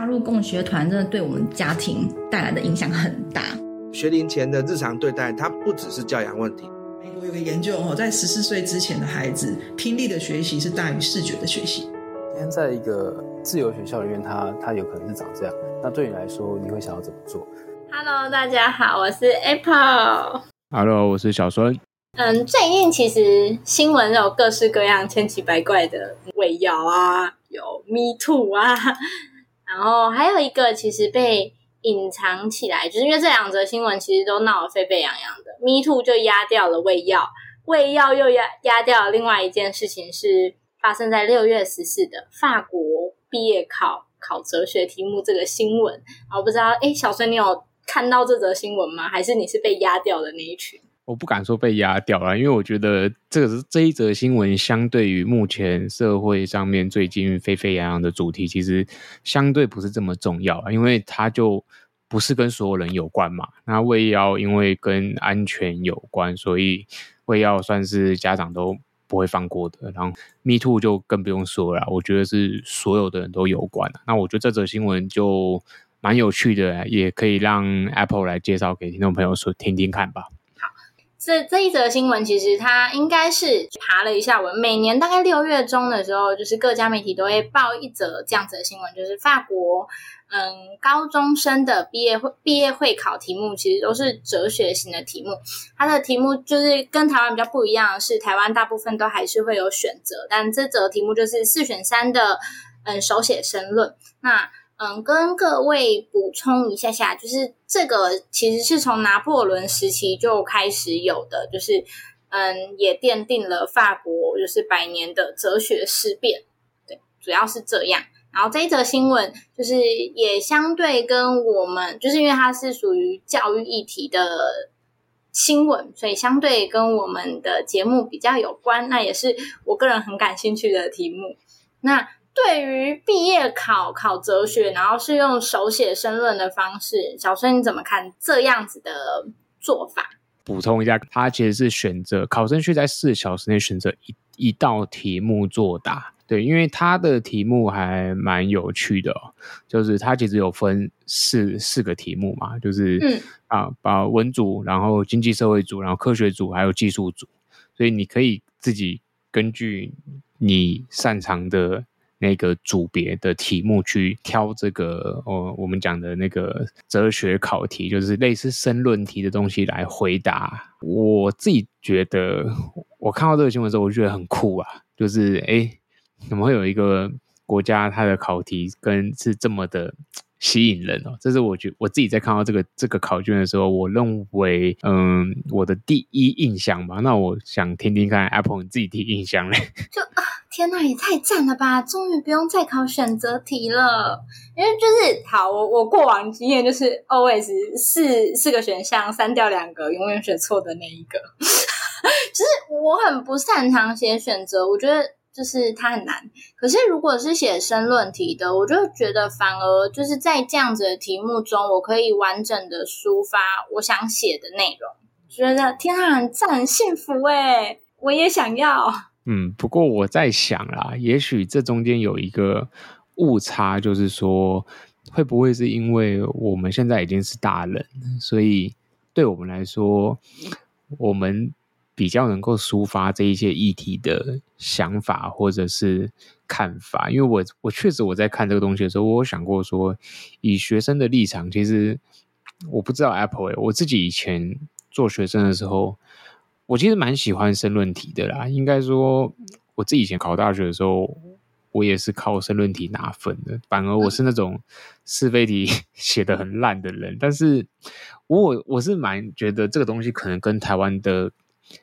加入共学团真的对我们家庭带来的影响很大。学龄前的日常对待，它不只是教养问题。美国有个研究哦，在十四岁之前的孩子，听力的学习是大于视觉的学习。今天在一个自由学校里面，他他有可能是长这样。那对你来说，你会想要怎么做？Hello，大家好，我是 Apple。Hello，我是小孙。嗯，最近其实新闻有各式各样、千奇百怪的喂药啊，有 Me Too 啊，然后还有一个其实被隐藏起来，就是因为这两则新闻其实都闹得沸沸扬扬的。Me Too 就压掉了胃药，胃药又压压掉了另外一件事情，是发生在六月十四的法国毕业考考哲学题目这个新闻。我不知道，诶，小孙你有看到这则新闻吗？还是你是被压掉的那一群？我不敢说被压掉了，因为我觉得这个是这一则新闻，相对于目前社会上面最近沸沸扬扬的主题，其实相对不是这么重要，因为它就不是跟所有人有关嘛。那胃药因为跟安全有关，所以胃药算是家长都不会放过的。然后 Me Too 就更不用说了，我觉得是所有的人都有关。那我觉得这则新闻就蛮有趣的，也可以让 Apple 来介绍给听众朋友说听听看吧。这这一则新闻其实它应该是爬了一下文，每年大概六月中的时候，就是各家媒体都会报一则这样子的新闻，就是法国嗯高中生的毕业会毕业会考题目其实都是哲学型的题目，它的题目就是跟台湾比较不一样是，台湾大部分都还是会有选择，但这则题目就是四选三的嗯手写申论，那。嗯，跟各位补充一下下，就是这个其实是从拿破仑时期就开始有的，就是嗯，也奠定了法国就是百年的哲学思辨，对，主要是这样。然后这一则新闻就是也相对跟我们，就是因为它是属于教育议题的新闻，所以相对跟我们的节目比较有关，那也是我个人很感兴趣的题目。那。对于毕业考考哲学，然后是用手写申论的方式，小孙你怎么看这样子的做法？补充一下，他其实是选择考生需在四小时内选择一一道题目作答。对，因为他的题目还蛮有趣的哦，就是他其实有分四四个题目嘛，就是嗯啊，把文组，然后经济社会组，然后科学组，还有技术组，所以你可以自己根据你擅长的。那个组别的题目去挑这个哦，我们讲的那个哲学考题，就是类似申论题的东西来回答。我自己觉得，我看到这个新闻之后，我觉得很酷啊，就是诶，怎么会有一个国家它的考题跟是这么的吸引人哦？这是我觉我自己在看到这个这个考卷的时候，我认为嗯，我的第一印象吧。那我想听听看，Apple 你自己第一印象嘞？就啊。天呐，也太赞了吧！终于不用再考选择题了，因为就是好，我我过往经验就是 always 四四个选项，删掉两个，永远选错的那一个。就是我很不擅长写选择，我觉得就是它很难。可是如果是写申论题的，我就觉得反而就是在这样子的题目中，我可以完整的抒发我想写的内容。觉得天呐，很赞，很幸福诶，我也想要。嗯，不过我在想啦，也许这中间有一个误差，就是说，会不会是因为我们现在已经是大人，所以对我们来说，我们比较能够抒发这一些议题的想法或者是看法？因为我我确实我在看这个东西的时候，我有想过说，以学生的立场，其实我不知道 Apple，我自己以前做学生的时候。我其实蛮喜欢申论题的啦，应该说我自己以前考大学的时候，我也是靠申论题拿分的。反而我是那种是非题 写得很烂的人，但是我我是蛮觉得这个东西可能跟台湾的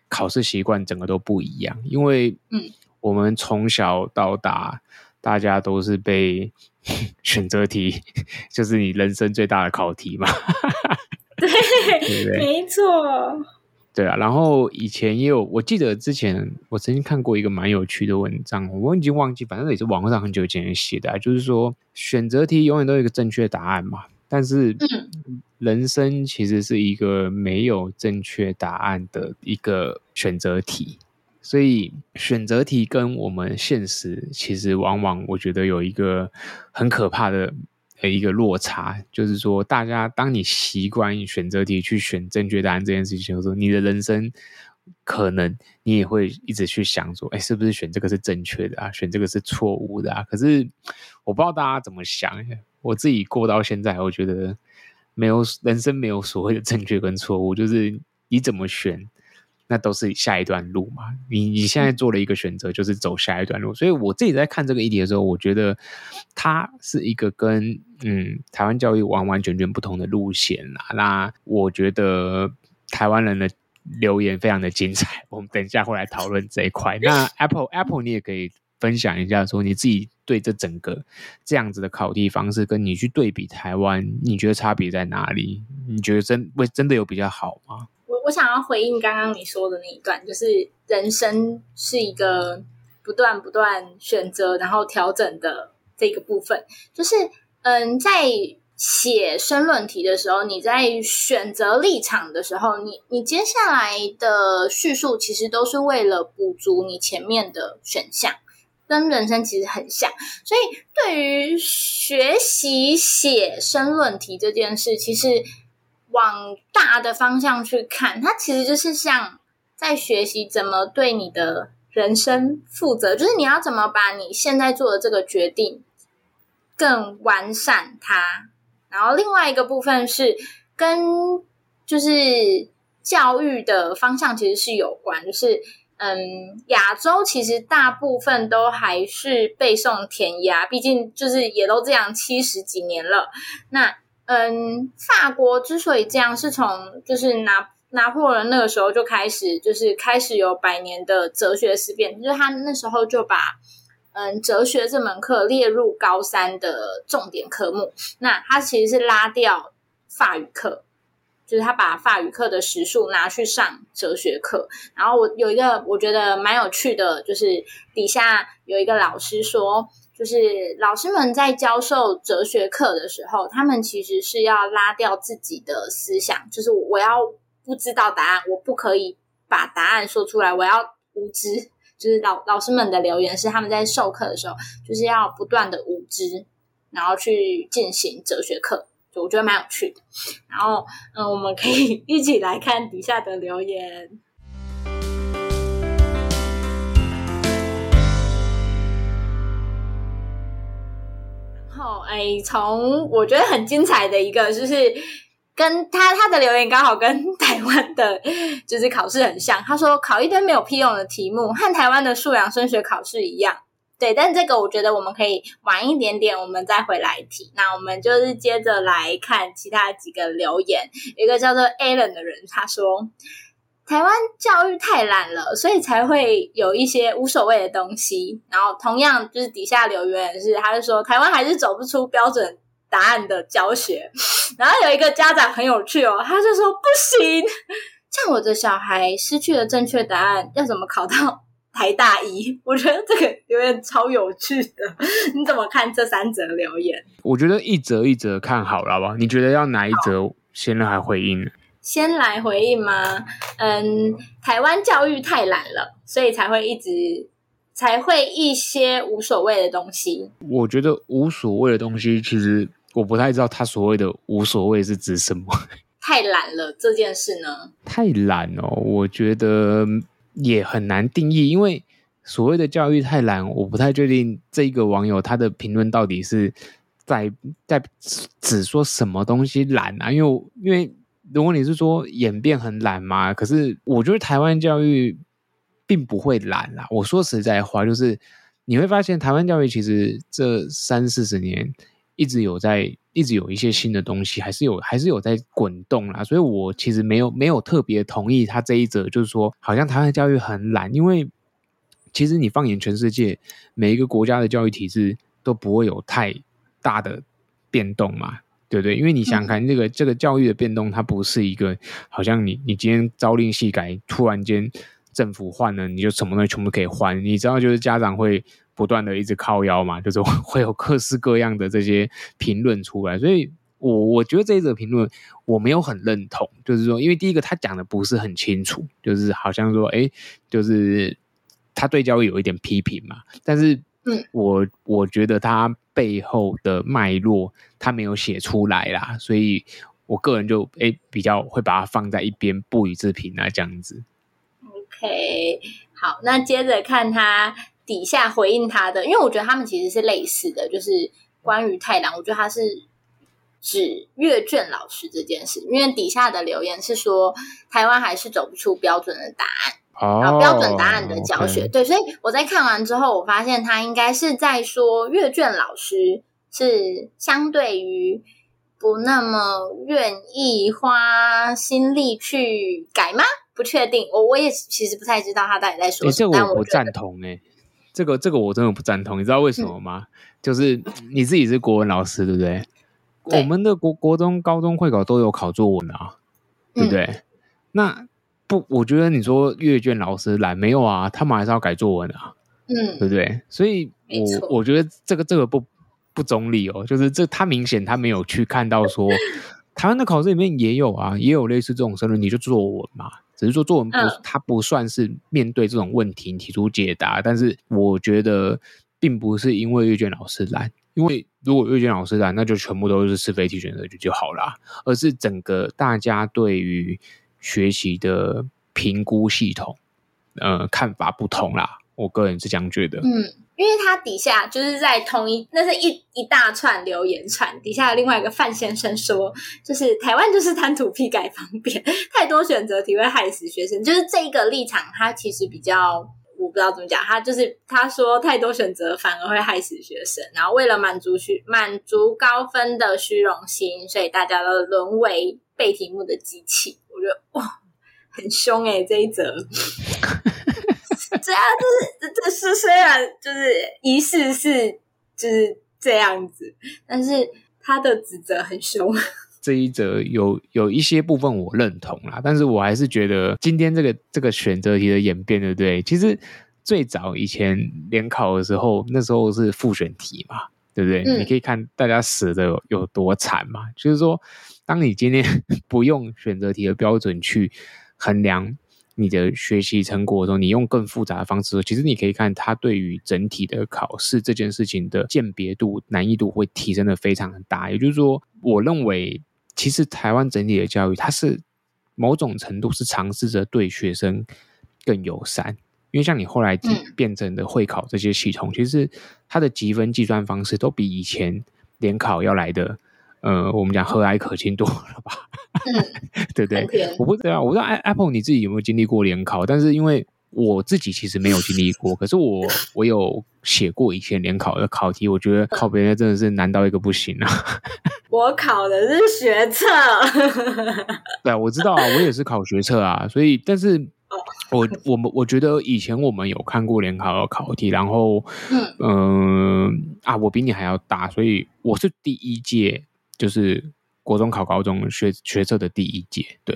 考试习惯整个都不一样，因为嗯，我们从小到大大家都是被 选择题，就是你人生最大的考题嘛。对，没错。对啊，然后以前也有，我记得之前我曾经看过一个蛮有趣的文章，我已经忘记，反正也是网络上很久以前写的，就是说选择题永远都有一个正确答案嘛，但是人生其实是一个没有正确答案的一个选择题，所以选择题跟我们现实其实往往我觉得有一个很可怕的呃一个落差，就是说，大家当你习惯选择题去选正确答案这件事情的时候，你的人生可能你也会一直去想说，哎，是不是选这个是正确的啊？选这个是错误的啊？可是我不知道大家怎么想，我自己过到现在，我觉得没有人生没有所谓的正确跟错误，就是你怎么选。那都是下一段路嘛，你你现在做了一个选择，就是走下一段路。所以我自己在看这个议题的时候，我觉得它是一个跟嗯台湾教育完完全全不同的路线啦。那我觉得台湾人的留言非常的精彩，我们等一下会来讨论这一块。那 Apple Apple，你也可以分享一下，说你自己对这整个这样子的考题方式，跟你去对比台湾，你觉得差别在哪里？你觉得真会真的有比较好吗？我我想要回应刚刚你说的那一段，就是人生是一个不断不断选择，然后调整的这个部分。就是，嗯，在写申论题的时候，你在选择立场的时候，你你接下来的叙述其实都是为了补足你前面的选项，跟人生其实很像。所以，对于学习写申论题这件事，其实。往大的方向去看，它其实就是像在学习怎么对你的人生负责，就是你要怎么把你现在做的这个决定更完善它。然后另外一个部分是跟就是教育的方向其实是有关，就是嗯，亚洲其实大部分都还是背诵填鸭，毕竟就是也都这样七十几年了，那。嗯，法国之所以这样，是从就是拿拿破仑那个时候就开始，就是开始有百年的哲学思辨，就是他那时候就把嗯哲学这门课列入高三的重点科目。那他其实是拉掉法语课，就是他把法语课的时数拿去上哲学课。然后我有一个我觉得蛮有趣的，就是底下有一个老师说。就是老师们在教授哲学课的时候，他们其实是要拉掉自己的思想，就是我要不知道答案，我不可以把答案说出来，我要无知。就是老老师们的留言是他们在授课的时候，就是要不断的无知，然后去进行哲学课，我觉得蛮有趣的。然后，嗯，我们可以 一起来看底下的留言。后，哎，从我觉得很精彩的一个，就是跟他他的留言刚好跟 台湾的，就是考试很像。他说考一堆没有屁用的题目，和台湾的素养升学考试一样。对，但这个我觉得我们可以晚一点点，我们再回来提。那我们就是接着来看其他几个留言。一个叫做 Alan 的人，他说。台湾教育太懒了，所以才会有一些无所谓的东西。然后同样就是底下留言是，他就说台湾还是走不出标准答案的教学。然后有一个家长很有趣哦，他就说不行，像我的小孩失去了正确答案，要怎么考到台大一？我觉得这个留言超有趣的。你怎么看这三则留言？我觉得一则一则看好了，好不好？你觉得要哪一则先来回应？先来回应吗？嗯，台湾教育太懒了，所以才会一直才会一些无所谓的东西。我觉得无所谓的东西，其实我不太知道他所谓的无所谓是指什么。太懒了这件事呢？太懒哦，我觉得也很难定义，因为所谓的教育太懒，我不太确定这一个网友他的评论到底是在在指说什么东西懒啊？因为因为。如果你是说演变很懒嘛，可是我觉得台湾教育并不会懒啦。我说实在话，就是你会发现台湾教育其实这三四十年一直有在，一直有一些新的东西，还是有，还是有在滚动啦。所以我其实没有没有特别同意他这一则，就是说好像台湾教育很懒，因为其实你放眼全世界，每一个国家的教育体制都不会有太大的变动嘛。对对，因为你想看这个、嗯、这个教育的变动，它不是一个好像你你今天朝令夕改，突然间政府换了，你就什么东西全部可以换。你知道，就是家长会不断的一直靠腰嘛，就是 会有各式各样的这些评论出来。所以我我觉得这一则评论我没有很认同，就是说，因为第一个他讲的不是很清楚，就是好像说，哎，就是他对教育有一点批评嘛，但是，嗯，我我觉得他。背后的脉络他没有写出来啦，所以我个人就诶、欸、比较会把它放在一边不予置评啊，这样子。OK，好，那接着看他底下回应他的，因为我觉得他们其实是类似的，就是关于太郎，我觉得他是指阅卷老师这件事，因为底下的留言是说台湾还是走不出标准的答案。哦，标准答案的教学，okay 对，所以我在看完之后，我发现他应该是在说阅卷老师是相对于不那么愿意花心力去改吗？不确定，我我也其实不太知道他到底在说什么。欸、这个我不赞同哎、欸，这个这个我真的不赞同，你知道为什么吗？嗯、就是你自己是国文老师，对不对？对，我们的国国中、高中会考都有考作文啊，对不对？嗯、那。不，我觉得你说阅卷老师来没有啊？他们还是要改作文啊，嗯，对不对？所以我，我觉得这个这个不不中立哦，就是这他明显他没有去看到说 台湾的考试里面也有啊，也有类似这种申论你，就作文嘛，只是说作文不，他、嗯、不算是面对这种问题提出解答，但是我觉得并不是因为阅卷老师懒，因为如果阅卷老师懒，那就全部都是是非题选择题就好了，而是整个大家对于。学习的评估系统，呃，看法不同啦。我个人是这样觉得。嗯，因为他底下就是在同一，那是一一大串留言串，底下另外一个范先生说，就是台湾就是贪图批改方便，太多选择题会害死学生。就是这一个立场，他其实比较，我不知道怎么讲，他就是他说太多选择反而会害死学生，然后为了满足虚满足高分的虚荣心，所以大家都沦为背题目的机器。我觉得哇，很凶哎、这一则，这样就是这是虽然就是仪式是就是这样子，但是他的指责很凶。这一则有有一些部分我认同啦，但是我还是觉得今天这个这个选择题的演变，对不对？其实最早以前联考的时候，那时候是复选题嘛，对不对？嗯、你可以看大家死的有，有多惨嘛，就是说。当你今天 不用选择题的标准去衡量你的学习成果的时候，你用更复杂的方式，其实你可以看它对于整体的考试这件事情的鉴别度、难易度会提升的非常的大。也就是说，我认为其实台湾整体的教育，它是某种程度是尝试着对学生更友善，因为像你后来变成的会考这些系统，其实它的积分计算方式都比以前联考要来的。呃，我们讲和蔼可亲多了吧？嗯，对不对？我不知道，我不知道 Apple 你自己有没有经历过联考？但是因为我自己其实没有经历过，可是我 我有写过以前联考的考题，我觉得考别人真的是难到一个不行啊！我考的是学测，对啊，我知道啊，我也是考学测啊，所以但是我我们我觉得以前我们有看过联考的考题，然后嗯、呃、啊，我比你还要大，所以我是第一届。就是国中考高中学学测的第一届，对，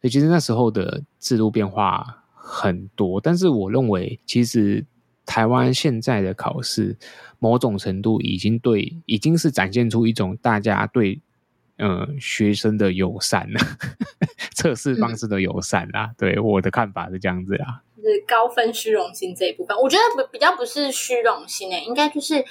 所以其实那时候的制度变化很多，但是我认为，其实台湾现在的考试，某种程度已经对，已经是展现出一种大家对呃学生的友善了，测试方式的友善啦。嗯、对，我的看法是这样子啊，就是高分虚荣心这一部分，我觉得比比较不是虚荣心诶、欸，应该就是。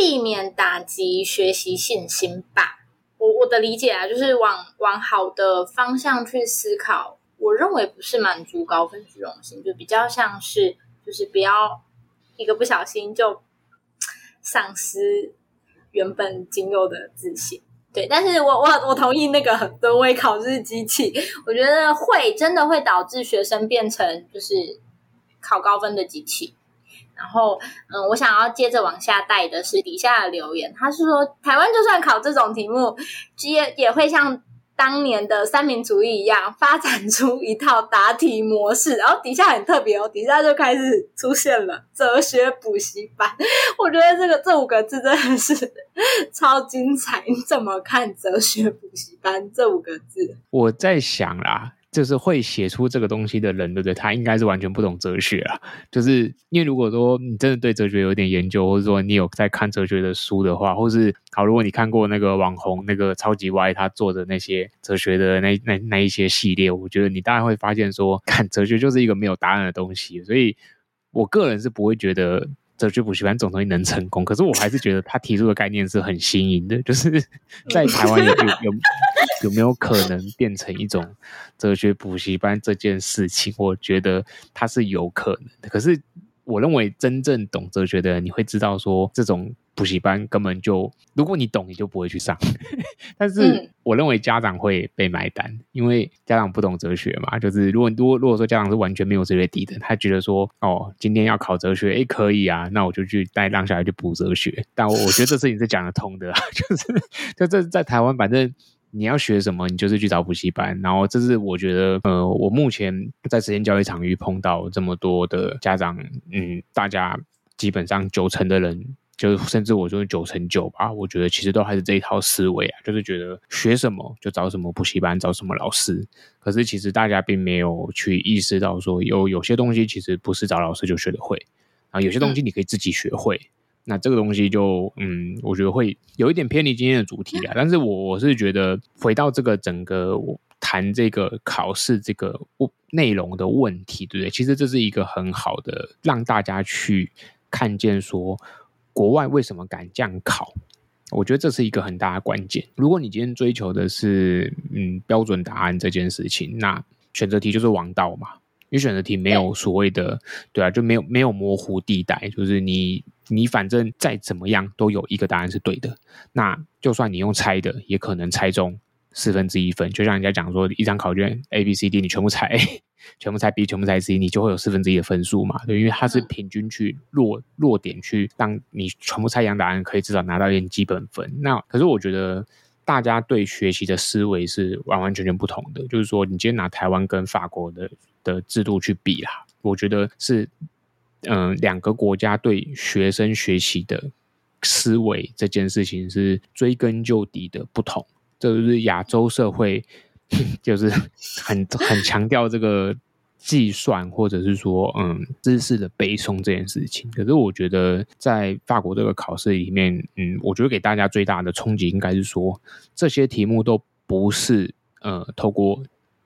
避免打击学习信心吧。我我的理解啊，就是往往好的方向去思考。我认为不是满足高分虚荣心，就比较像是就是不要一个不小心就丧失原本仅有的自信。对，但是我我我同意那个沦为考试机器。我觉得会真的会导致学生变成就是考高分的机器。然后，嗯，我想要接着往下带的是底下的留言。他是说，台湾就算考这种题目，也也会像当年的三民主义一样，发展出一套答题模式。然后底下很特别哦，底下就开始出现了哲学补习班。我觉得这个这五个字真的是 超精彩。你怎么看哲学补习班这五个字？我在想啦。就是会写出这个东西的人，对不对？他应该是完全不懂哲学啊。就是因为如果说你真的对哲学有点研究，或者说你有在看哲学的书的话，或是好，如果你看过那个网红那个超级歪他做的那些哲学的那那那一些系列，我觉得你大概会发现说，看哲学就是一个没有答案的东西。所以我个人是不会觉得哲学补习班这种东西能成功，可是我还是觉得他提出的概念是很新颖的，就是在台湾有有有有没有可能变成一种哲学补习班这件事情，我觉得它是有可能的，可是。我认为真正懂哲学的人，你会知道说，这种补习班根本就，如果你懂，你就不会去上。但是我认为家长会被买单，因为家长不懂哲学嘛。就是如果如果如果说家长是完全没有哲学底的，他觉得说，哦，今天要考哲学，诶，可以啊，那我就去带让小孩去补哲学。但我我觉得这事情是讲得通的，就是就这在台湾，反正。你要学什么，你就是去找补习班。然后，这是我觉得，呃，我目前在实验教育场域碰到这么多的家长，嗯，大家基本上九成的人，就甚至我说九成九吧，我觉得其实都还是这一套思维啊，就是觉得学什么就找什么补习班，找什么老师。可是其实大家并没有去意识到说，有有些东西其实不是找老师就学得会，然后有些东西你可以自己学会。嗯那这个东西就嗯，我觉得会有一点偏离今天的主题啊。但是我我是觉得回到这个整个谈这个考试这个内容的问题，对不对？其实这是一个很好的让大家去看见说国外为什么敢这样考。我觉得这是一个很大的关键。如果你今天追求的是嗯标准答案这件事情，那选择题就是王道嘛。因为选择题没有所谓的对啊，就没有没有模糊地带，就是你。你反正再怎么样都有一个答案是对的，那就算你用猜的，也可能猜中四分之一分。就像人家讲说，一张考卷 A、B、C、D，你全部猜 A，全部猜 B，全部猜 C，你就会有四分之一的分数嘛？对，因为它是平均去落落点去，让你全部猜一样答案，可以至少拿到一点基本分。那可是我觉得大家对学习的思维是完完全全不同的。就是说，你今天拿台湾跟法国的的制度去比啦，我觉得是。嗯，两个国家对学生学习的思维这件事情是追根究底的不同。就是亚洲社会，就是很很强调这个计算或者是说嗯知识的背诵这件事情。可是我觉得在法国这个考试里面，嗯，我觉得给大家最大的冲击应该是说，这些题目都不是呃透过。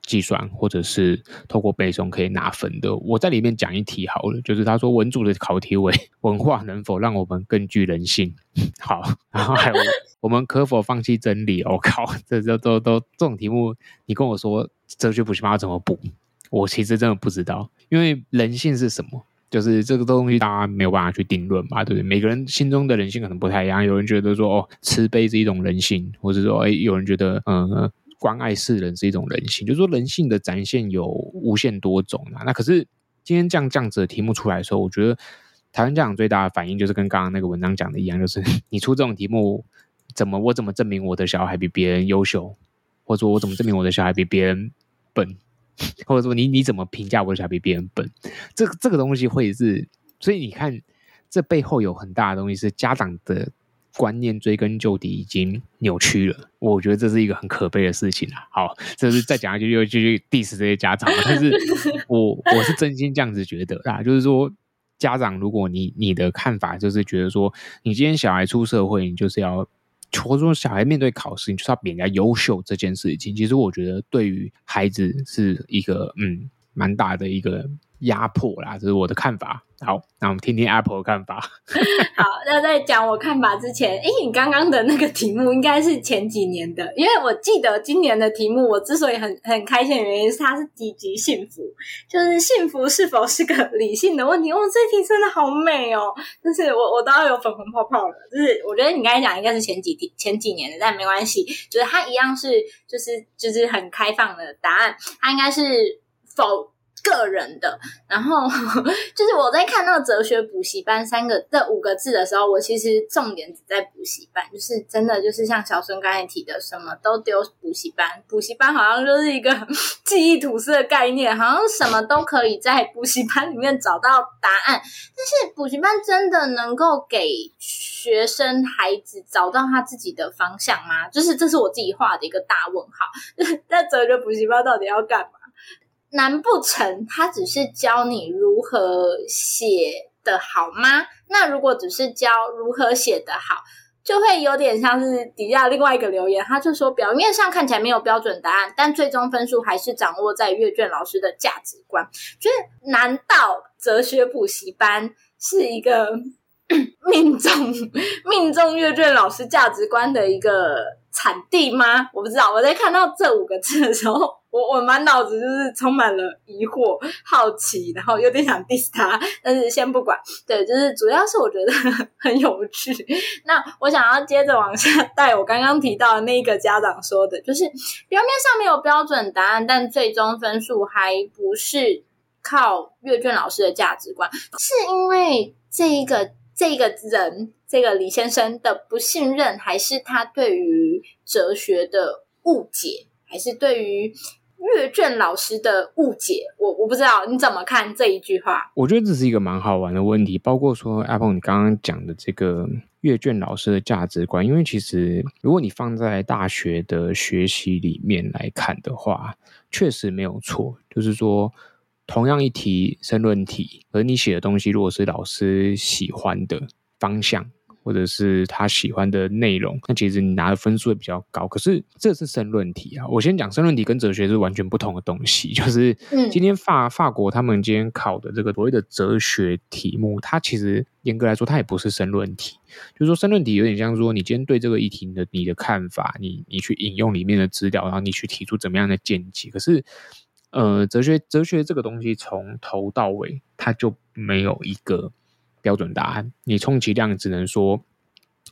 计算或者是透过背诵可以拿分的，我在里面讲一题好了，就是他说文组的考题为 文化能否让我们更具人性？好，然后还有我们可否放弃真理？我、靠，这这都都这种题目，你跟我说哲学补习班要怎么补？我其实真的不知道，因为人性是什么？就是这个东西大家没有办法去定论嘛，对不对？每个人心中的人性可能不太一样，有人觉得说哦，慈悲是一种人性，或者说哎，有人觉得嗯。关爱世人是一种人性，就是说人性的展现有无限多种啊。那可是今天这样这样子的题目出来的时候，我觉得台湾家长最大的反应就是跟刚刚那个文章讲的一样，就是你出这种题目，怎么我怎么证明我的小孩比别人优秀，或者说我怎么证明我的小孩比别人笨，或者说你你怎么评价我的小孩比别人笨？这个这个东西会是，所以你看这背后有很大的东西是家长的。观念追根究底已经扭曲了，我觉得这是一个很可悲的事情啊。好，这是再讲下去又继续 diss 这些家长，但是我我是真心这样子觉得啦，就是说家长，如果你你的看法就是觉得说，你今天小孩出社会，你就是要，或者说小孩面对考试，你就是要比人家优秀这件事情，其实我觉得对于孩子是一个嗯蛮大的一个。压迫啦，这是我的看法。好，那我们听听 Apple 的看法。好，那在讲我看法之前，哎，你刚刚的那个题目应该是前几年的，因为我记得今年的题目，我之所以很很开心的原因是它是几级幸福，就是幸福是否是个理性的问题。哦，这题真的好美哦，就是我我都要有粉红泡泡了。就是我觉得你刚才讲应该是前几题前几年的，但没关系，就是它一样是就是就是很开放的答案，它应该是否。个人的，然后就是我在看那个哲学补习班三个这五个字的时候，我其实重点只在补习班，就是真的就是像小孙刚才提的，什么都丢补习班，补习班好像就是一个 记忆吐司的概念，好像什么都可以在补习班里面找到答案。但是补习班真的能够给学生孩子找到他自己的方向吗？就是这是我自己画的一个大问号。那哲学补习班到底要干嘛？难不成他只是教你如何写的好吗？那如果只是教如何写的好，就会有点像是底下另外一个留言，他就说表面上看起来没有标准答案，但最终分数还是掌握在阅卷老师的价值观。就是难道哲学补习班是一个 命中 命中阅卷老师价值观的一个产地吗？我不知道。我在看到这五个字的时候，我我满脑子就是充满了疑惑、好奇，然后有点想 diss 他，但是先不管。对，就是主要是我觉得 很有趣。那我想要接着往下带，我刚刚提到的那一个家长说的，就是表面上没有标准答案，但最终分数还不是靠阅卷老师的价值观，是因为这一个。这个人，这个李先生的不信任，还是他对于哲学的误解，还是对于阅卷老师的误解？我我不知道你怎么看这一句话。我觉得这是一个蛮好玩的问题，包括说阿鹏你刚刚讲的这个阅卷老师的价值观，因为其实如果你放在大学的学习里面来看的话，确实没有错，就是说。同样一题申论题，而你写的东西如果是老师喜欢的方向，或者是他喜欢的内容，那其实你拿的分数会比较高。可是这是申论题啊，我先讲申论题跟哲学是完全不同的东西。就是今天法法国他们今天考的这个所谓的哲学题目，它其实严格来说它也不是申论题。就是说申论题有点像说你今天对这个议题的你的看法，你你去引用里面的资料，然后你去提出怎么样的见解。可是。呃，哲学哲学这个东西从头到尾，它就没有一个标准答案。你充其量只能说，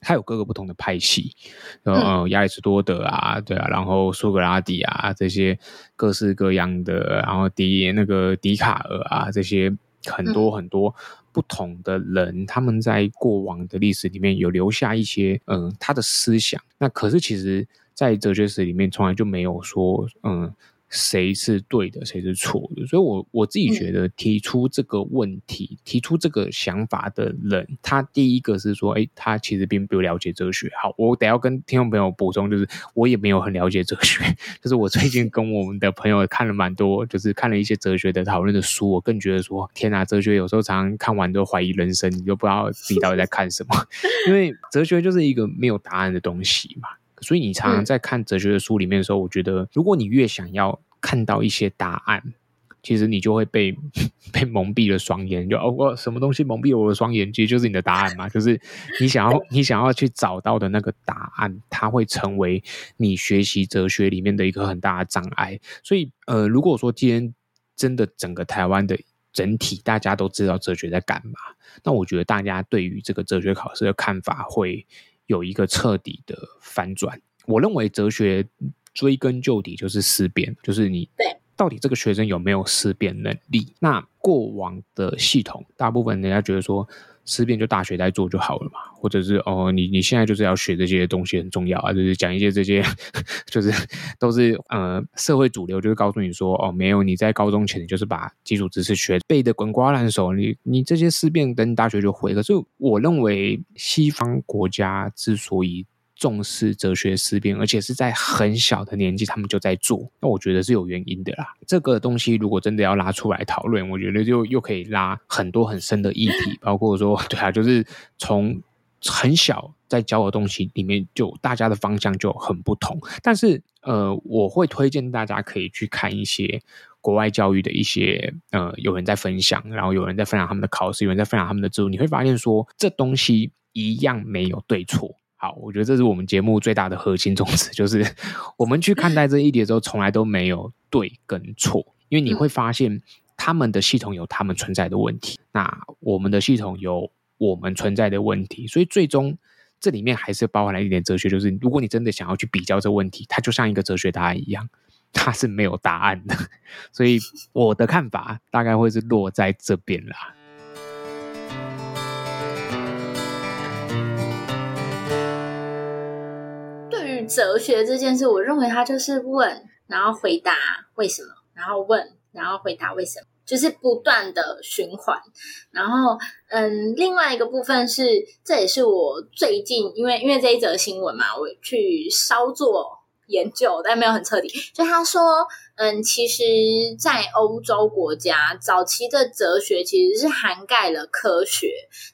它有各个不同的派系，呃，嗯、亚里士多德啊，对啊，然后苏格拉底啊，这些各式各样的，然后笛那个笛卡尔啊，这些很多很多不同的人，嗯、他们在过往的历史里面有留下一些，嗯、呃，他的思想。那可是其实，在哲学史里面，从来就没有说，嗯、呃。谁是对的，谁是错的？所以我，我我自己觉得提出这个问题、嗯、提出这个想法的人，他第一个是说，哎，他其实并不了解哲学。好，我得要跟听众朋友补充，就是我也没有很了解哲学。就是我最近跟我们的朋友看了蛮多，就是看了一些哲学的讨论的书，我更觉得说，天哪，哲学有时候常常看完都怀疑人生，你就不知道自己到底在看什么。因为哲学就是一个没有答案的东西嘛。所以你常常在看哲学的书里面的时候，我觉得如果你越想要看到一些答案，其实你就会被 被蒙蔽了双眼。就哦，我什么东西蒙蔽了我的双眼？其实就是你的答案嘛。就是你想要你想要去找到的那个答案，它会成为你学习哲学里面的一个很大的障碍。所以呃，如果说今天真的整个台湾的整体大家都知道哲学在干嘛，那我觉得大家对于这个哲学考试的看法会。有一个彻底的反转。我认为哲学追根究底就是思辨，就是你到底这个学生有没有思辨能力？那过往的系统，大部分人家觉得说思辨就大学在做就好了嘛，或者是哦，你你现在就是要学这些东西很重要啊，就是讲一些这些，就是都是呃社会主流，就是告诉你说哦，没有你在高中前你就是把基础知识学背的滚瓜烂熟，你你这些思辨等你大学就会。可是我认为西方国家之所以重视哲学思辨，而且是在很小的年纪，他们就在做。那我觉得是有原因的啦。这个东西如果真的要拉出来讨论，我觉得就又可以拉很多很深的议题，包括说，对啊，就是从很小在教的东西里面，就大家的方向就很不同。但是，呃，我会推荐大家可以去看一些国外教育的一些，呃，有人在分享，然后有人在分享他们的考试，有人在分享他们的制度，你会发现说，这东西一样没有对错。好，我觉得这是我们节目最大的核心宗旨，就是我们去看待这一点的时候，从来都没有对跟错，因为你会发现他们的系统有他们存在的问题，那我们的系统有我们存在的问题，所以最终这里面还是包含了一点哲学，就是如果你真的想要去比较这个问题，它就像一个哲学答案一样，它是没有答案的，所以我的看法大概会是落在这边啦。哲学这件事，我认为它就是问，然后回答为什么，然后问，然后回答为什么，就是不断的循环。然后，嗯，另外一个部分是，这也是我最近因为因为这一则新闻嘛，我去稍作研究，但没有很彻底。就他说，嗯，其实，在欧洲国家早期的哲学其实是涵盖了科学，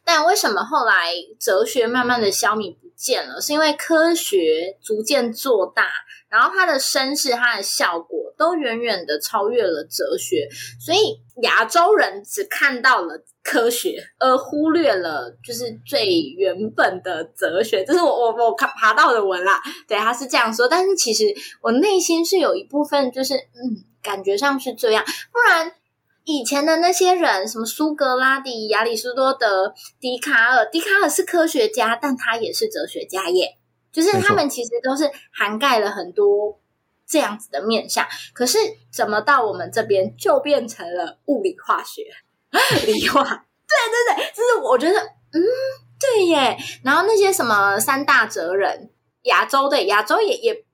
但为什么后来哲学慢慢的消弭不见了，是因为科学逐渐做大，然后它的声势、它的效果都远远的超越了哲学，所以亚洲人只看到了科学，而忽略了就是最原本的哲学。这是我我我看爬到的文啦，对，他是这样说。但是其实我内心是有一部分就是嗯，感觉上是这样，不然。以前的那些人，什么苏格拉底、亚里士多德、笛卡尔，笛卡尔是科学家，但他也是哲学家耶。就是他们其实都是涵盖了很多这样子的面向。可是怎么到我们这边就变成了物理化学、理化？对对对，就是我觉得，嗯，对耶。然后那些什么三大哲人，亚洲的亚洲也也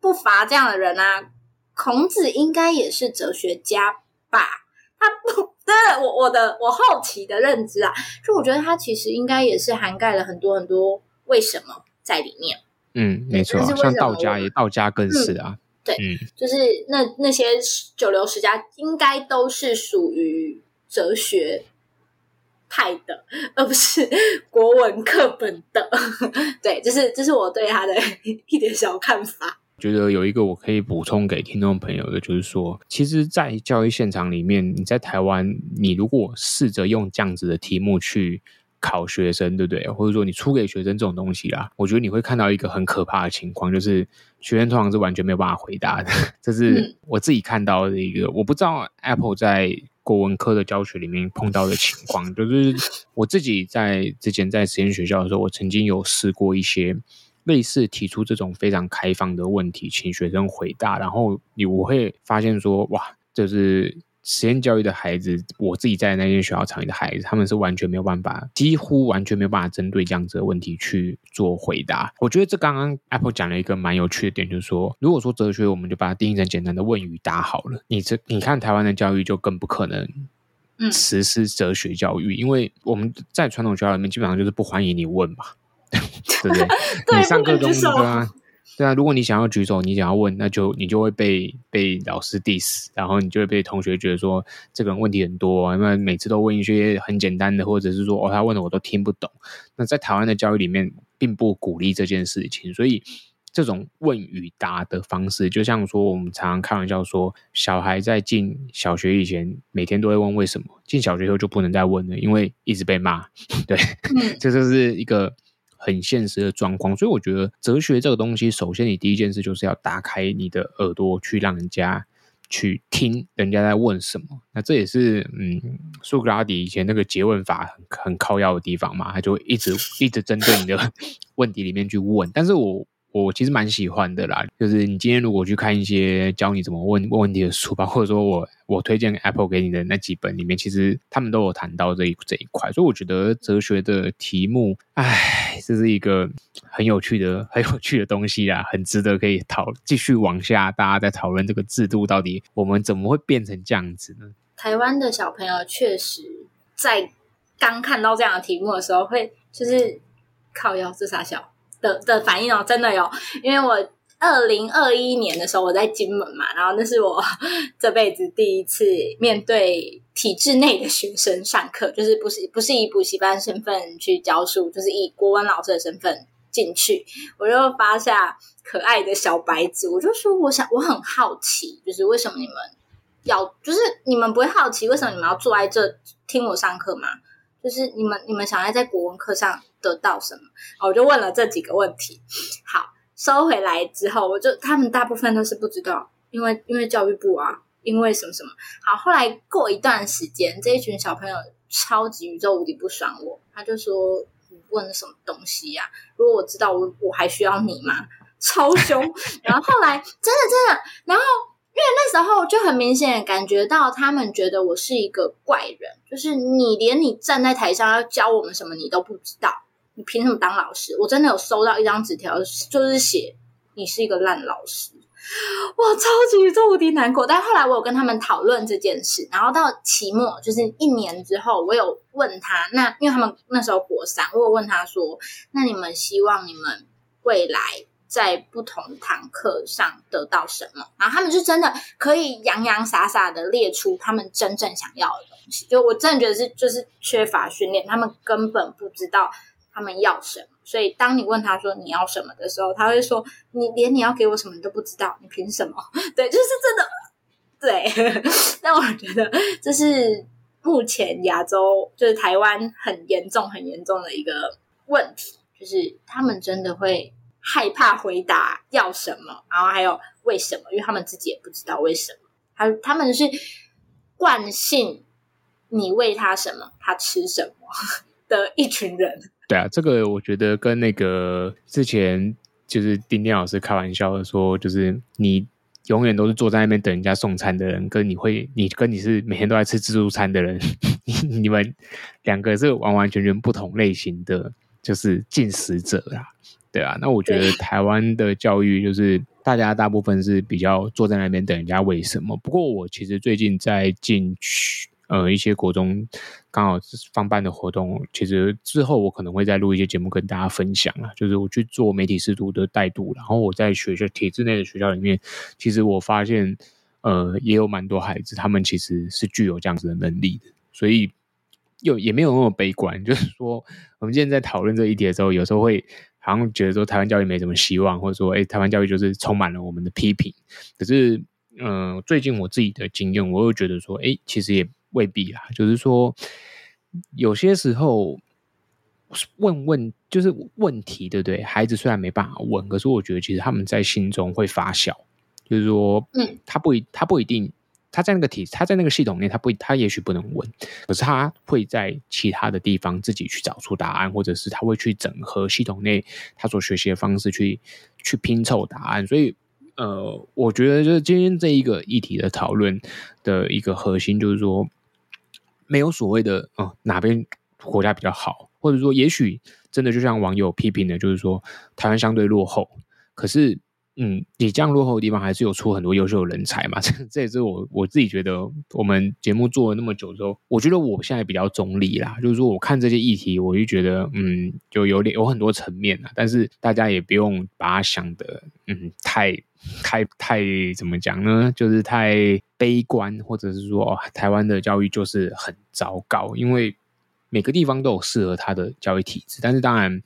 不乏这样的人啊。孔子应该也是哲学家吧？他不，对，我我的我好奇的认知啊，就我觉得他其实应该也是涵盖了很多很多为什么在里面。嗯，没错，像道家也，道家更是啊。嗯、对，嗯、就是那那些九流十家应该都是属于哲学派的，而不是 国文课本的。对，这、就是这、就是我对他的 一点小看法。觉得有一个我可以补充给听众朋友的，就是说，其实，在教育现场里面，你在台湾，你如果试着用这样子的题目去考学生，对不对？或者说你出给学生这种东西啦，我觉得你会看到一个很可怕的情况，就是学生通常是完全没有办法回答的。这是我自己看到的一个，我不知道 Apple 在国文科的教学里面碰到的情况，就是我自己在之前在实验学校的时候，我曾经有试过一些。类似提出这种非常开放的问题，请学生回答，然后你我会发现说，哇，就是实验教育的孩子，我自己在那间学校场里的孩子，他们是完全没有办法，几乎完全没有办法针对这样子的问题去做回答。我觉得这刚刚 Apple 讲了一个蛮有趣的点，就是说，如果说哲学，我们就把它定义成简单的问与答好了，你这你看台湾的教育就更不可能实施哲学教育，嗯、因为我们在传统学校里面基本上就是不欢迎你问嘛。对不对？你上课中对啊，对啊。如果你想要举手，你想要问，那就你就会被被老师 diss，然后你就会被同学觉得说这个人问题很多，因为每次都问一些很简单的，或者是说哦他问的我都听不懂。那在台湾的教育里面，并不鼓励这件事情，所以这种问与答的方式，就像说我们常常开玩笑说，小孩在进小学以前，每天都会问为什么，进小学以后就不能再问了，因为一直被骂。对，嗯、这就是一个。很现实的状况，所以我觉得哲学这个东西，首先你第一件事就是要打开你的耳朵，去让人家去听人家在问什么。那这也是嗯，苏格拉底以前那个诘问法很很靠要的地方嘛，他就一直一直针对你的 问题里面去问。但是我。我其实蛮喜欢的啦，就是你今天如果去看一些教你怎么问问问题的书吧，或者说我我推荐 Apple 给你的那几本里面，其实他们都有谈到这一这一块，所以我觉得哲学的题目，哎，这是一个很有趣的、很有趣的东西啦，很值得可以讨继续往下，大家在讨论这个制度到底我们怎么会变成这样子呢？台湾的小朋友确实在刚看到这样的题目的时候，会就是靠腰自杀小。的的反应哦，真的有，因为我二零二一年的时候我在金门嘛，然后那是我 这辈子第一次面对体制内的学生上课，就是不是不是以补习班身份去教书，就是以国文老师的身份进去，我就发下可爱的小白纸，我就说我想我很好奇，就是为什么你们要，就是你们不会好奇为什么你们要坐在这听我上课吗？就是你们你们想要在国文课上得到什么？我就问了这几个问题。好，收回来之后，我就他们大部分都是不知道，因为因为教育部啊，因为什么什么。好，后来过一段时间，这一群小朋友超级宇宙无敌不爽我，他就说：“你问什么东西呀、啊？如果我知道，我我还需要你吗？”超凶。然后后来真的真的，然后。因为那时候就很明显感觉到他们觉得我是一个怪人，就是你连你站在台上要教我们什么你都不知道，你凭什么当老师？我真的有收到一张纸条，就是写你是一个烂老师，哇，超级超无敌难过。但后来我有跟他们讨论这件事，然后到期末就是一年之后，我有问他，那因为他们那时候国三，我有问他说，那你们希望你们未来？在不同堂课上得到什么？然后他们就真的可以洋洋洒洒的列出他们真正想要的东西。就我真的觉得是就是缺乏训练，他们根本不知道他们要什么。所以当你问他说你要什么的时候，他会说你连你要给我什么你都不知道，你凭什么？对，就是真的。对，但我觉得这是目前亚洲就是台湾很严重、很严重的一个问题，就是他们真的会害怕回答要什么，然后还有为什么，因为他们自己也不知道为什么。他他们是惯性，你喂他什么，他吃什么的一群人。对啊，这个我觉得跟那个之前就是丁丁老师开玩笑的说，就是你。永远都是坐在那边等人家送餐的人，跟你会，你跟你是每天都在吃自助餐的人，你你们两个是完完全全不同类型的，就是进食者啦，对啊。那我觉得台湾的教育就是大家大部分是比较坐在那边等人家喂什么。不过我其实最近在进去。呃，一些国中刚好放办的活动，其实之后我可能会再录一些节目跟大家分享啊。就是我去做媒体识读的带读，然后我在学校体制内的学校里面，其实我发现，呃，也有蛮多孩子，他们其实是具有这样子的能力的，所以又也没有那么悲观。就是说，我们今天在讨论这一题的时候，有时候会好像觉得说台湾教育没什么希望，或者说，哎，台湾教育就是充满了我们的批评。可是，嗯、呃，最近我自己的经验，我又觉得说，哎，其实也。未必啦，就是说，有些时候问问就是问题，对不对？孩子虽然没办法问，可是我觉得其实他们在心中会发酵，就是说，嗯，他不一，他不一定，他在那个体，他在那个系统内，他不，他也许不能问，可是他会在其他的地方自己去找出答案，或者是他会去整合系统内他所学习的方式去去拼凑答案，所以。呃，我觉得就是今天这一个议题的讨论的一个核心，就是说。没有所谓的哦、嗯，哪边国家比较好，或者说，也许真的就像网友批评的，就是说台湾相对落后。可是，嗯，你这样落后的地方，还是有出很多优秀的人才嘛？这这也是我我自己觉得，我们节目做了那么久之后，我觉得我现在比较中立啦。就是说，我看这些议题，我就觉得，嗯，就有点有很多层面啦。但是大家也不用把它想得，嗯，太。太太怎么讲呢？就是太悲观，或者是说，台湾的教育就是很糟糕。因为每个地方都有适合他的教育体制，但是当然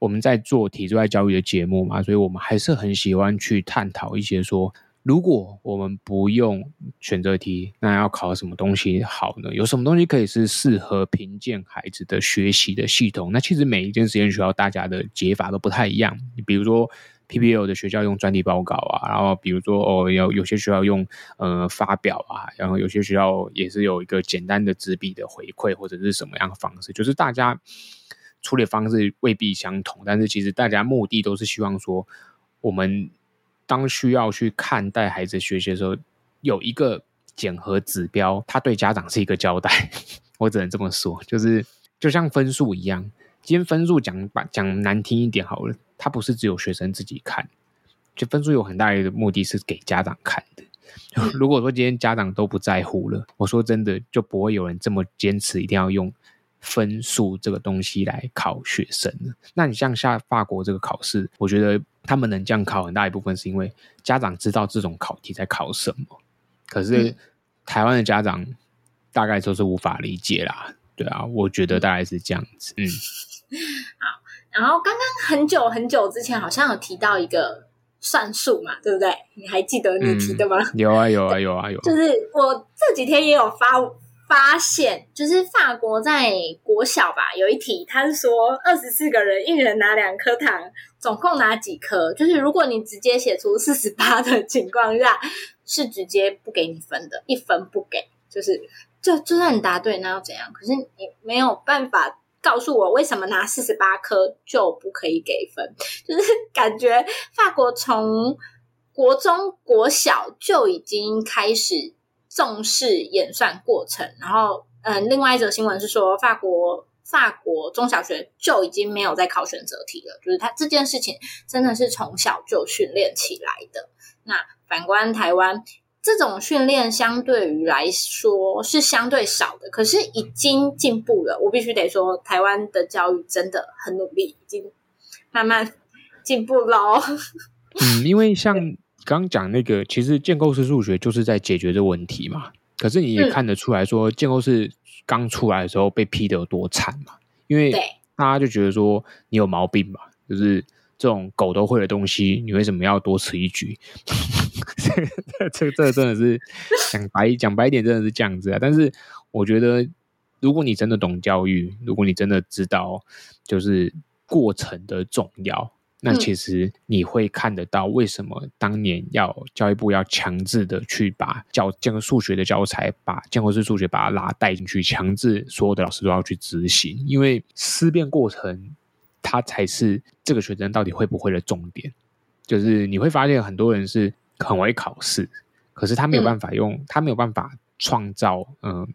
我们在做体制外教育的节目嘛，所以我们还是很喜欢去探讨一些说，如果我们不用选择题，那要考什么东西好呢？有什么东西可以是适合评鉴孩子的学习的系统？那其实每一间实验学校大家的解法都不太一样。你比如说。PBL 的学校用专题报告啊，然后比如说哦，有有些学校用呃发表啊，然后有些学校也是有一个简单的纸笔的回馈或者是什么样的方式，就是大家处理方式未必相同，但是其实大家目的都是希望说，我们当需要去看待孩子学习的时候，有一个检核指标，他对家长是一个交代。我只能这么说，就是就像分数一样，今天分数讲把讲难听一点好了。它不是只有学生自己看，就分数有很大一个目的是给家长看的。如果说今天家长都不在乎了，我说真的，就不会有人这么坚持一定要用分数这个东西来考学生了。那你像下法国这个考试，我觉得他们能这样考很大一部分是因为家长知道这种考题在考什么。可是台湾的家长大概都是无法理解啦，对啊，我觉得大概是这样子，嗯，好。然后刚刚很久很久之前好像有提到一个算术嘛，对不对？你还记得你提的吗？嗯、有啊有啊有啊有。就是我这几天也有发发现，就是法国在国小吧，有一题，他是说二十四个人，一人拿两颗糖，总共拿几颗？就是如果你直接写出四十八的情况下，是直接不给你分的，一分不给。就是就就算你答对，那又怎样？可是你没有办法。告诉我为什么拿四十八颗就不可以给分？就是感觉法国从国中国小就已经开始重视演算过程，然后嗯，另外一则新闻是说法国法国中小学就已经没有在考选择题了，就是他这件事情真的是从小就训练起来的。那反观台湾。这种训练相对于来说是相对少的，可是已经进步了。我必须得说，台湾的教育真的很努力，已经慢慢进步喽。嗯，因为像刚讲那个，其实建构式数学就是在解决这个问题嘛。可是你也看得出来说，嗯、建构式刚出来的时候被批的有多惨嘛？因为大家就觉得说你有毛病吧？就是这种狗都会的东西，你为什么要多此一举？这这这真的是讲白讲白一点，真的是这样子啊。但是我觉得，如果你真的懂教育，如果你真的知道就是过程的重要。那其实你会看得到，为什么当年要教育部要强制的去把教这个数学的教材，把建构式数学把它拉带进去，强制所有的老师都要去执行，因为思辨过程，它才是这个学生到底会不会的重点。就是你会发现很多人是很会考试，可是他没有办法用，他没有办法创造嗯、呃、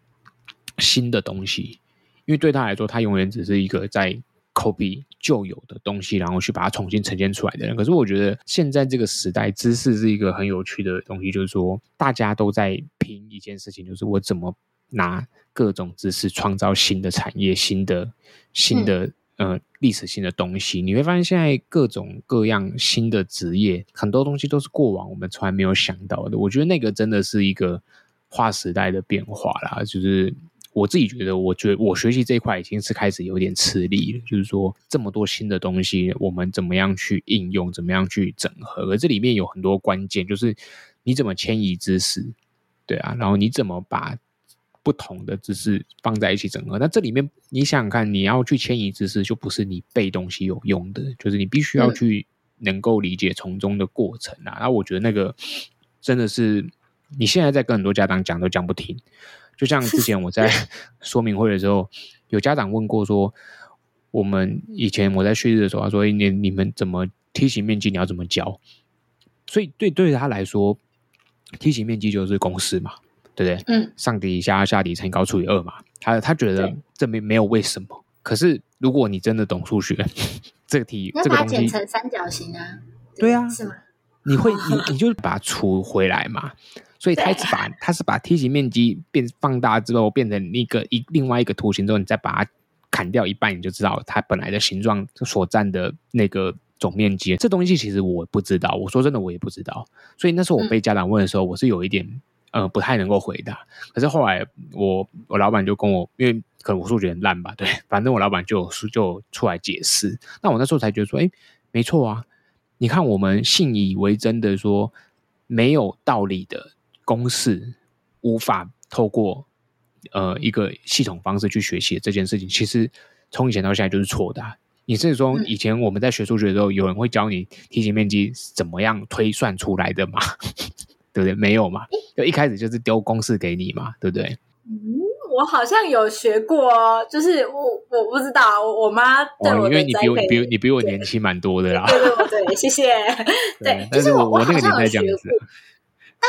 新的东西，因为对他来说，他永远只是一个在。Copy 旧有的东西，然后去把它重新呈现出来的人。可是我觉得现在这个时代，知识是一个很有趣的东西，就是说大家都在拼一件事情，就是我怎么拿各种知识创造新的产业、新的新的呃历史性的东西。你会发现现在各种各样新的职业，很多东西都是过往我们从来没有想到的。我觉得那个真的是一个划时代的变化啦，就是。我自己觉得，我觉得我学习这一块已经是开始有点吃力了。就是说，这么多新的东西，我们怎么样去应用，怎么样去整合？而这里面有很多关键，就是你怎么迁移知识，对啊，然后你怎么把不同的知识放在一起整合？那这里面你想想看，你要去迁移知识，就不是你背东西有用的，就是你必须要去能够理解从中的过程啊。然后我觉得那个真的是你现在在跟很多家长讲都讲不听。就像之前我在 说明会的时候，有家长问过说，我们以前我在旭日的时候，他说：“你你们怎么梯形面积你要怎么教？”所以对对他来说，梯形面积就是公式嘛，对不对？嗯，上底下下底乘以高除以二嘛。他他觉得这边没有为什么。可是如果你真的懂数学，这个题这个东西，剪成三角形啊？对啊，是吗？你会你你就把它除回来嘛。所以它是把它是把梯形面积变放大之后变成一个一另外一个图形之后，你再把它砍掉一半，你就知道它本来的形状所占的那个总面积。这东西其实我不知道，我说真的我也不知道。所以那时候我被家长问的时候，我是有一点呃不太能够回答。可是后来我我老板就跟我，因为可能我数学很烂吧，对，反正我老板就就出来解释。那我那时候才觉得说，哎，没错啊，你看我们信以为真的说没有道理的。公式无法透过呃一个系统方式去学习这件事情，其实从以前到现在就是错的啊。你是说以前我们在学数学的时候，有人会教你梯形面积怎么样推算出来的吗？对不对？没有嘛，就一开始就是丢公式给你嘛，对不对？嗯，我好像有学过，哦就是我我不知道，我妈对我，哦，因为你比我你比你比我年轻蛮多的啦。对对对，谢谢。对，对但是我我那个年代这样子。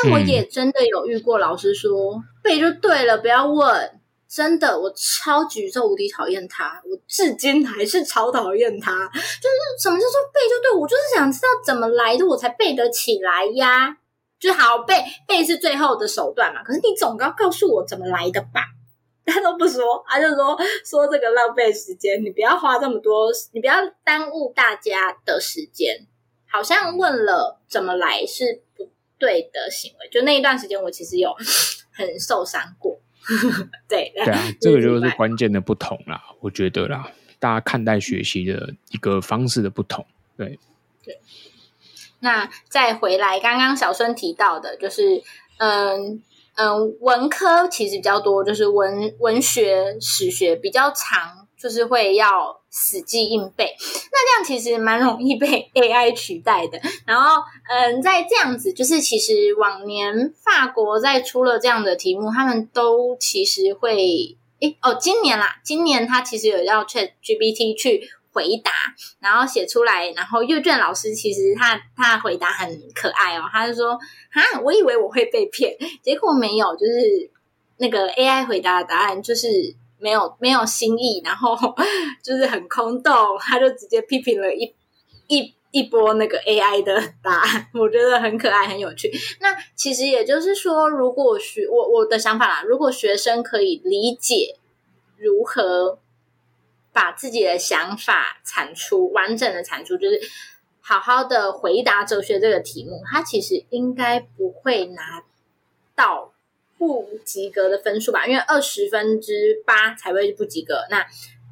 但我也真的有遇过老师说、嗯、背就对了，不要问。真的，我超级宇宙无敌讨厌他，我至今还是超讨厌他。就是什么叫做背就对，我就是想知道怎么来的，我才背得起来呀。就好背背是最后的手段嘛，可是你总要告诉我怎么来的吧？他都不说，他就说说这个浪费时间，你不要花这么多，你不要耽误大家的时间。好像问了怎么来是不。对的行为，就那一段时间，我其实有 很受伤过。对对啊，这个就是关键的不同啦，我觉得啦，大家看待学习的一个方式的不同。对对，那再回来，刚刚小孙提到的，就是嗯嗯，文科其实比较多，就是文文学、史学比较长，就是会要。死记硬背，那这样其实蛮容易被 AI 取代的。然后，嗯，在这样子，就是其实往年法国在出了这样的题目，他们都其实会，诶哦，今年啦，今年他其实有要 ChatGPT 去回答，然后写出来，然后阅卷老师其实他他的回答很可爱哦，他就说，哈，我以为我会被骗，结果没有，就是那个 AI 回答的答案就是。没有没有新意，然后 就是很空洞，他就直接批评了一一一波那个 AI 的答案，我觉得很可爱很有趣。那其实也就是说，如果学我我的想法啦，如果学生可以理解如何把自己的想法产出完整的产出，就是好好的回答哲学这个题目，他其实应该不会拿到。不及格的分数吧，因为二十分之八才会不及格。那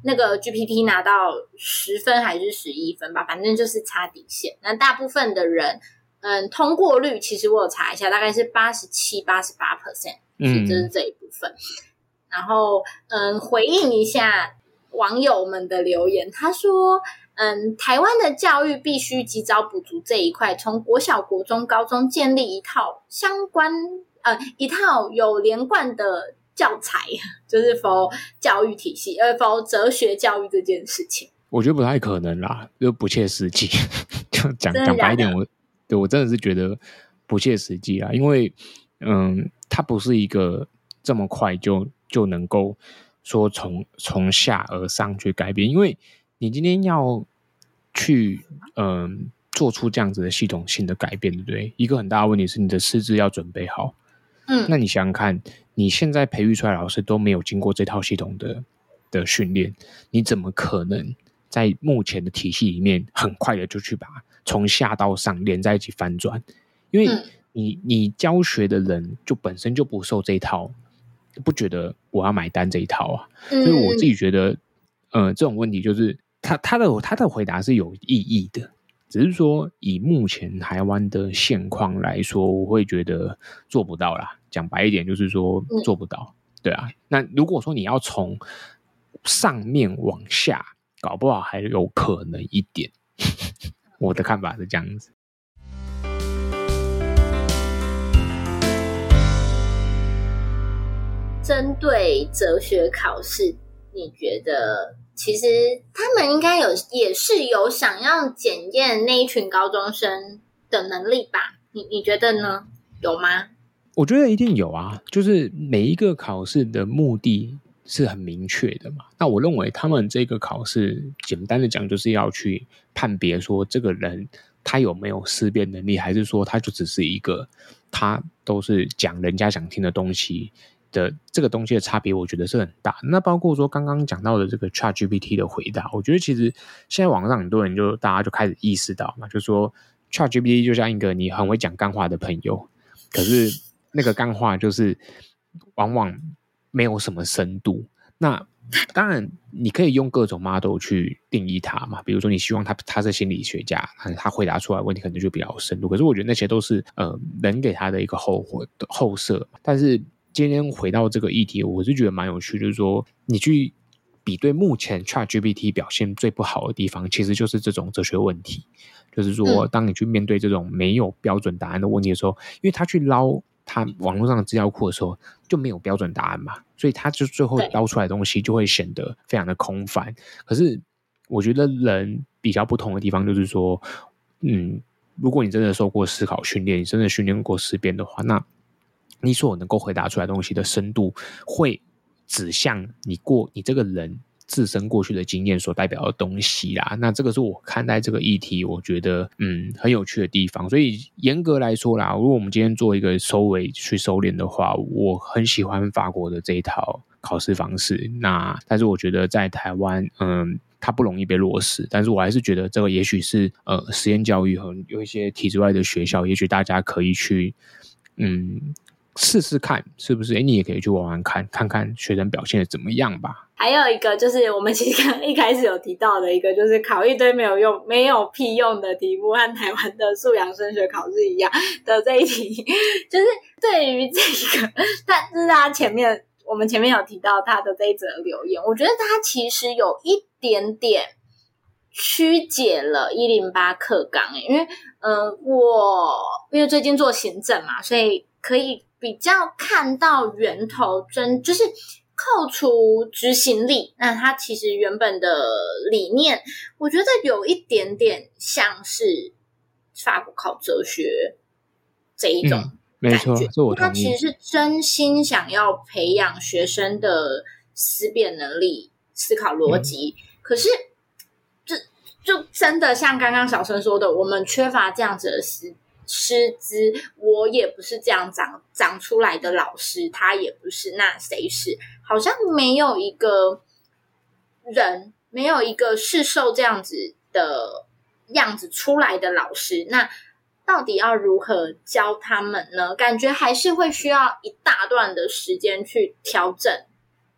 那个 GPT 拿到十分还是十一分吧，反正就是差底线。那大部分的人，嗯，通过率其实我有查一下，大概是八十七、八十八 percent，嗯就是这一部分。嗯、然后，嗯，回应一下网友们的留言，他说。嗯，台湾的教育必须及早补足这一块，从国小、国中、高中建立一套相关呃一套有连贯的教材，就是 for 教育体系，呃 for 哲学教育这件事情。我觉得不太可能啦，就不切实际。就讲讲白一点，我对我真的是觉得不切实际啊，因为嗯，它不是一个这么快就就能够说从从下而上去改变，因为。你今天要去嗯、呃、做出这样子的系统性的改变，对不对？一个很大的问题是你的师资要准备好。嗯，那你想想看，你现在培育出来的老师都没有经过这套系统的的训练，你怎么可能在目前的体系里面很快的就去把从下到上连在一起翻转？因为你你教学的人就本身就不受这一套，不觉得我要买单这一套啊。所以我自己觉得，呃，这种问题就是。他他的他的回答是有意义的，只是说以目前台湾的现况来说，我会觉得做不到啦。讲白一点，就是说做不到。对啊，那如果说你要从上面往下，搞不好还有可能一点。我的看法是这样子。针对哲学考试，你觉得？其实他们应该有，也是有想要检验那一群高中生的能力吧？你你觉得呢？有吗？我觉得一定有啊，就是每一个考试的目的是很明确的嘛。那我认为他们这个考试，简单的讲，就是要去判别说这个人他有没有思辨能力，还是说他就只是一个他都是讲人家想听的东西。的这个东西的差别，我觉得是很大。那包括说刚刚讲到的这个 ChatGPT 的回答，我觉得其实现在网上很多人就大家就开始意识到嘛，就说 ChatGPT 就像一个你很会讲干话的朋友，可是那个干话就是往往没有什么深度。那当然你可以用各种 model 去定义它嘛，比如说你希望他他是心理学家，他回答出来问题可能就比较深度。可是我觉得那些都是呃人给他的一个后后设，但是。今天回到这个议题，我是觉得蛮有趣，就是说你去比对目前 ChatGPT 表现最不好的地方，其实就是这种哲学问题。就是说，当你去面对这种没有标准答案的问题的时候，因为他去捞他网络上的资料库的时候，就没有标准答案嘛，所以他就最后捞出来的东西就会显得非常的空泛。可是我觉得人比较不同的地方就是说，嗯，如果你真的受过思考训练，你真的训练过思辨的话，那你所能够回答出来东西的深度，会指向你过你这个人自身过去的经验所代表的东西啦。那这个是我看待这个议题，我觉得嗯很有趣的地方。所以严格来说啦，如果我们今天做一个收尾去收敛的话，我很喜欢法国的这一套考试方式。那但是我觉得在台湾，嗯，它不容易被落实。但是我还是觉得这个也许是呃实验教育和有一些体制外的学校，也许大家可以去嗯。试试看是不是？哎，你也可以去玩玩看，看看学生表现的怎么样吧。还有一个就是我们其实刚一开始有提到的一个，就是考一堆没有用、没有屁用的题目，和台湾的素养升学考试一样的这一题，就是对于这个，但是他前面我们前面有提到他的这一则留言，我觉得他其实有一点点曲解了一零八课纲，因为嗯、我因为最近做行政嘛，所以可以。比较看到源头，真就是扣除执行力，那它其实原本的理念，我觉得有一点点像是法国考哲学这一种没错，这我。他其实是真心想要培养学生的思辨能力、思考逻辑，嗯、可是就就真的像刚刚小生说的，我们缺乏这样子的思。师资，我也不是这样长长出来的老师，他也不是，那谁是？好像没有一个人，没有一个是受这样子的样子出来的老师，那到底要如何教他们呢？感觉还是会需要一大段的时间去调整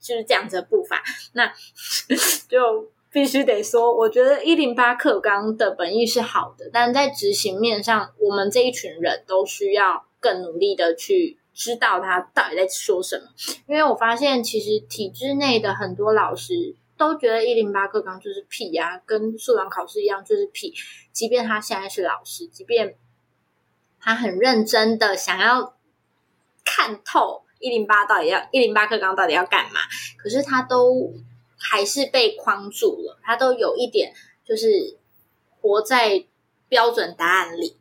就是这样子的步伐，那 就必须得说，我觉得一零八课纲的本意是好的，但在执行面上，我们这一群人都需要更努力的去知道他到底在说什么。因为我发现，其实体制内的很多老师都觉得一零八课纲就是屁呀、跟素养考试一样就是屁。即便他现在是老师，即便他很认真的想要看透。一零八到底要一零八课纲到底要干嘛？可是他都还是被框住了，他都有一点就是活在标准答案里，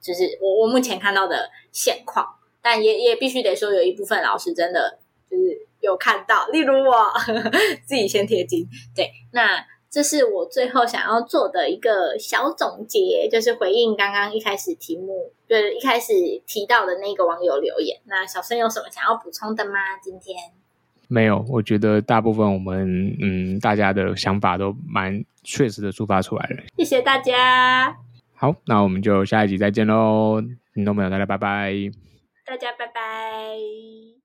就是我我目前看到的现况。但也也必须得说，有一部分老师真的就是有看到，例如我 自己先贴金。对，那。这是我最后想要做的一个小总结，就是回应刚刚一开始题目，就是一开始提到的那个网友留言。那小生有什么想要补充的吗？今天没有，我觉得大部分我们嗯大家的想法都蛮确实的抒发出来了。谢谢大家。好，那我们就下一集再见喽，听众朋友大家拜拜。大家拜拜。